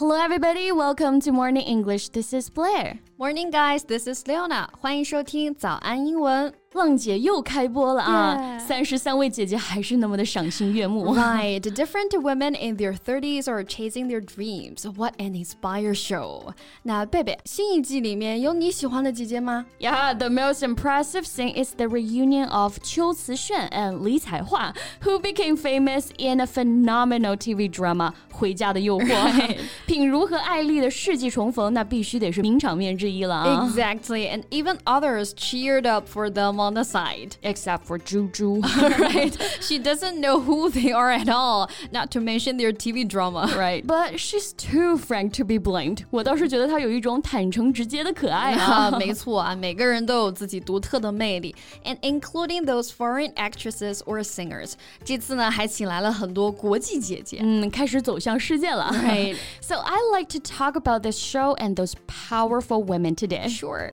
Hello, everybody. Welcome to Morning English. This is Blair. Morning, guys. This is Leona. 欢迎收听早安英文。 浪姐又开播了啊！三十三位姐姐还是那么的赏心悦目。Right, different women in their thirties are chasing their dreams. What an inspire show! 那贝贝，新一季里面有你喜欢的姐姐吗？Yeah, the most impressive thing is the reunion of 秋瓷炫 and 李彩桦, who became famous in a phenomenal TV drama《回家的诱惑》。品如和艾莉的世纪重逢，那必须得是名场面之一了啊！Exactly, and even others cheered up for them on the side. Except for Juju. right? She doesn't know who they are at all, not to mention their TV drama. Right. But she's too frank to be blamed. 我倒是觉得她有一种坦诚直接的可爱啊。没错啊，每个人都有自己独特的魅力，and including those foreign actresses or singers. 这次呢，还请来了很多国际姐姐，嗯，开始走向世界了。Right. So I like to talk about this show and those powerful women today. Sure.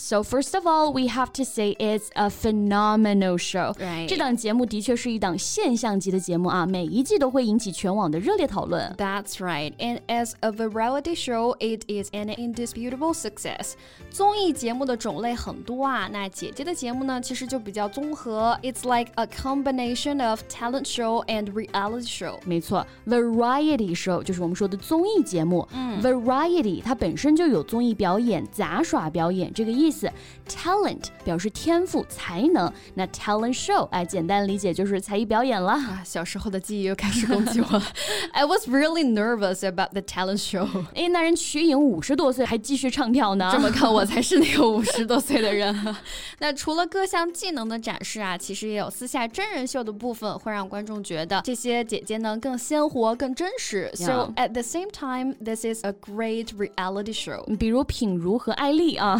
So first of all, we have to say it's a phenomenal show. Right. 这档节目的确是一档现象级的节目啊，每一季都会引起全网的热烈讨论。That's right. And as a variety show, it is an indisputable success. 综艺节目的种类很多啊，那姐姐的节目呢，其实就比较综合。It's like a combination of talent show and reality show. 没错，variety show 就是我们说的综艺节目。嗯，variety 它本身就有综艺表演、杂耍表演这个意。 意思，talent 表示天赋、才能。那 talent show，哎，简单理解就是才艺表演了。啊，小时候的记忆又开始攻击我。I was really nervous about the talent show。哎，那人瞿颖五十多岁还继续唱跳呢。这么看，我才是那个 五十多岁的人。那除了各项技能的展示啊，其实也有私下真人秀的部分，会让观众觉得这些姐姐呢更鲜活、更真实。So at the same time, this is a great reality show。比如品如和艾丽啊。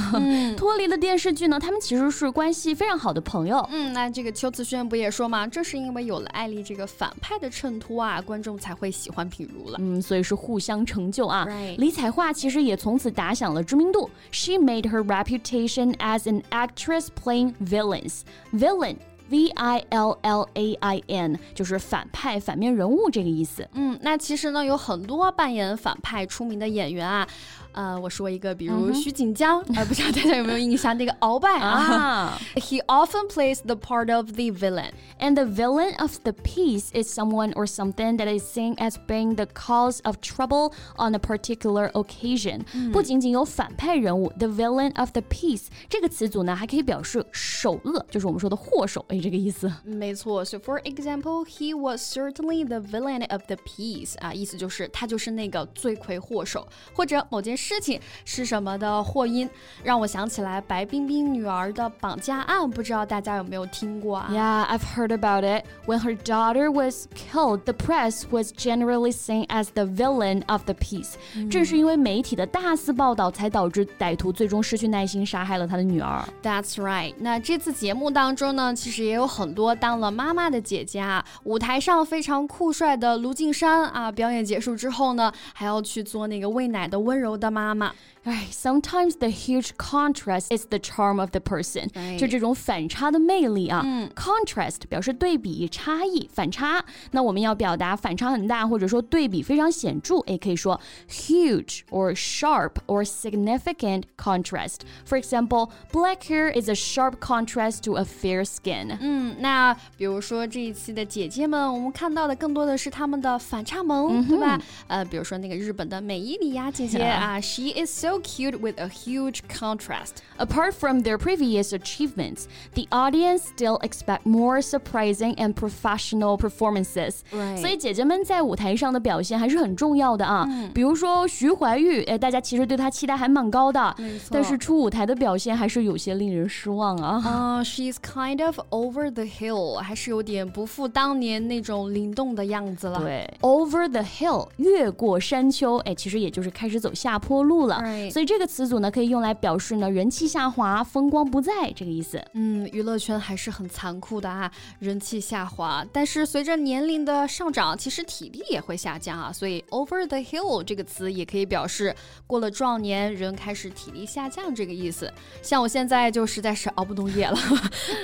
脱离了电视剧呢，他们其实是关系非常好的朋友。嗯，那这个邱慈轩不也说嘛？正是因为有了艾丽这个反派的衬托啊，观众才会喜欢品如了。嗯，所以是互相成就啊。李彩桦其实也从此打响了知名度。She made her reputation as an actress playing villains. Villain. V I L L A I N 就是反派、反面人物这个意思。嗯，那其实呢，有很多扮演反派出名的演员啊。呃，我说一个，比如徐锦江，呃，不知道大家有没有印象？那个鳌拜啊，He often plays the part of the villain, and the villain of the piece is someone or something that is seen as being the cause of trouble on a particular occasion。不仅仅有反派人物，the villain of the piece 这个词组呢，还可以表示首恶，就是我们说的祸首，哎，这个意思。没错，So for example, he was certainly the villain of the piece 啊，意思就是他就是那个罪魁祸首，或者某件事。 事情是什么的祸因，让我想起来白冰冰女儿的绑架案，不知道大家有没有听过啊？Yeah, I've heard about it. When her daughter was killed, the press was generally seen as the villain of the piece. 正是因为媒体的大肆报道，才导致歹徒最终失去耐心，杀害了他的女儿。That's right. 那这次节目当中呢，其实也有很多当了妈妈的姐姐啊。舞台上非常酷帅的卢靖姗啊，表演结束之后呢，还要去做那个喂奶的温柔的妈妈。哎，sometimes the huge contrast is the charm of the person，就这种反差的魅力啊。嗯，contrast 表示对比、差异、反差。那我们要表达反差很大，或者说对比非常显著，也可以说 huge or sharp or significant contrast. For example, black hair is a sharp contrast to a fair skin. 嗯，那比如说这一期的姐姐们，我们看到的更多的是她们的反差萌，对吧？呃，比如说那个日本的美依礼芽姐姐啊，，she is so cute with a huge contrast. Apart from their previous achievements, the audience still expect more surprising and professional performances. Right. 所以姐姐们在舞台上的表现还是很重要的啊。比如说徐怀钰，哎，大家其实对她期待还蛮高的，但是出舞台的表现还是有些令人失望啊。啊、uh,，she's kind of over the hill，还是有点不复当年那种灵动的样子了。对，over the hill，越过山丘，哎，其实也就是开始走下坡。 脱路了。所以这个词组呢，可以用来表示呢人气下滑、风光不再这个意思。嗯，娱乐圈还是很残酷的啊，人气下滑。但是随着年龄的上涨，其实体力也会下降啊。所以 over the hill 这个词也可以表示过了壮年，人开始体力下降这个意思。像我现在就实在是熬不动夜了。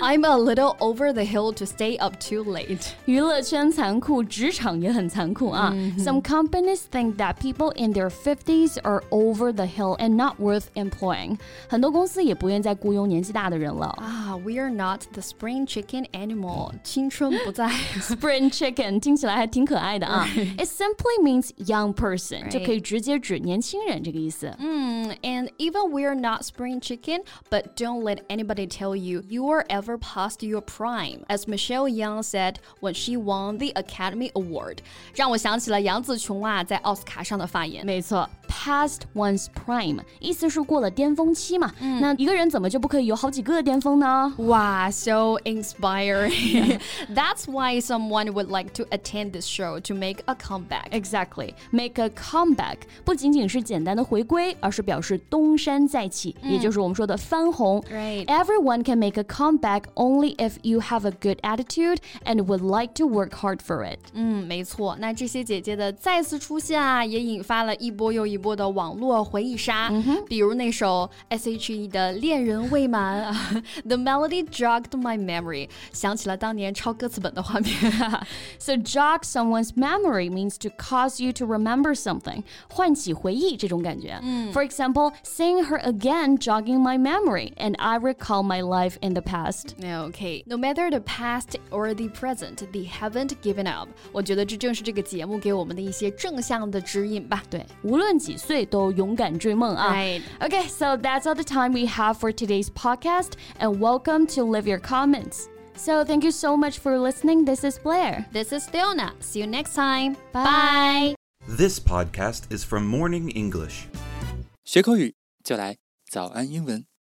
I'm a little over the hill to stay up too late。娱乐圈残酷，职场也很残酷啊。Some companies think that people in their fifties are over the hill and not worth employing。很多公司也不愿再雇佣年纪大的人了。啊、ah,，We are not the spring chicken anymore。青春不在。spring chicken simply means young person，、right. 就可以直接指年轻人这个意思。嗯、mm,，And even we are not spring chicken, but don't let anybody tell you you are ever past your prime. As Michelle Yeoh said when she won the Academy Award，让我想起了杨紫琼啊在奥斯卡上的发言。没错，past one's prime，意思是过了巅峰期嘛。嗯、那一个人怎么就不可以有好几个巅峰呢？哇，so inspiring. That's why someone would like to attend this show to make a comeback. Exactly, make a comeback 不仅仅是简单的回归，而是表示东山再起，也就是我们说的翻红。Right. Everyone can make a comeback only if you have a good attitude and would like to work hard for it. 嗯，没错。那这些姐姐的再次出现啊，也引发了一波又一波的网 络回忆杀。嗯、比如那首 S.H.E 的《恋人未满》，The melody jogged my memory，想起了当年抄歌词本的画面。so jog someone's memory means to cause you to remember something，唤起回忆这种感觉。嗯，For example, seeing her again jogging my memory, and I recall my life in the past. Okay, no matter the past or the present, they haven't given up. 我觉得这正是这个节目给我们的一些正向的指引吧。对，无论几岁都 勇敢追梦啊。Right. Okay, so that's all the time we have for today's podcast, and welcome to leave your comments. So thank you so much for listening. This is Blair. This is Fiona. See you next time. Bye. This podcast is from Morning English. 学口语就来早安英文。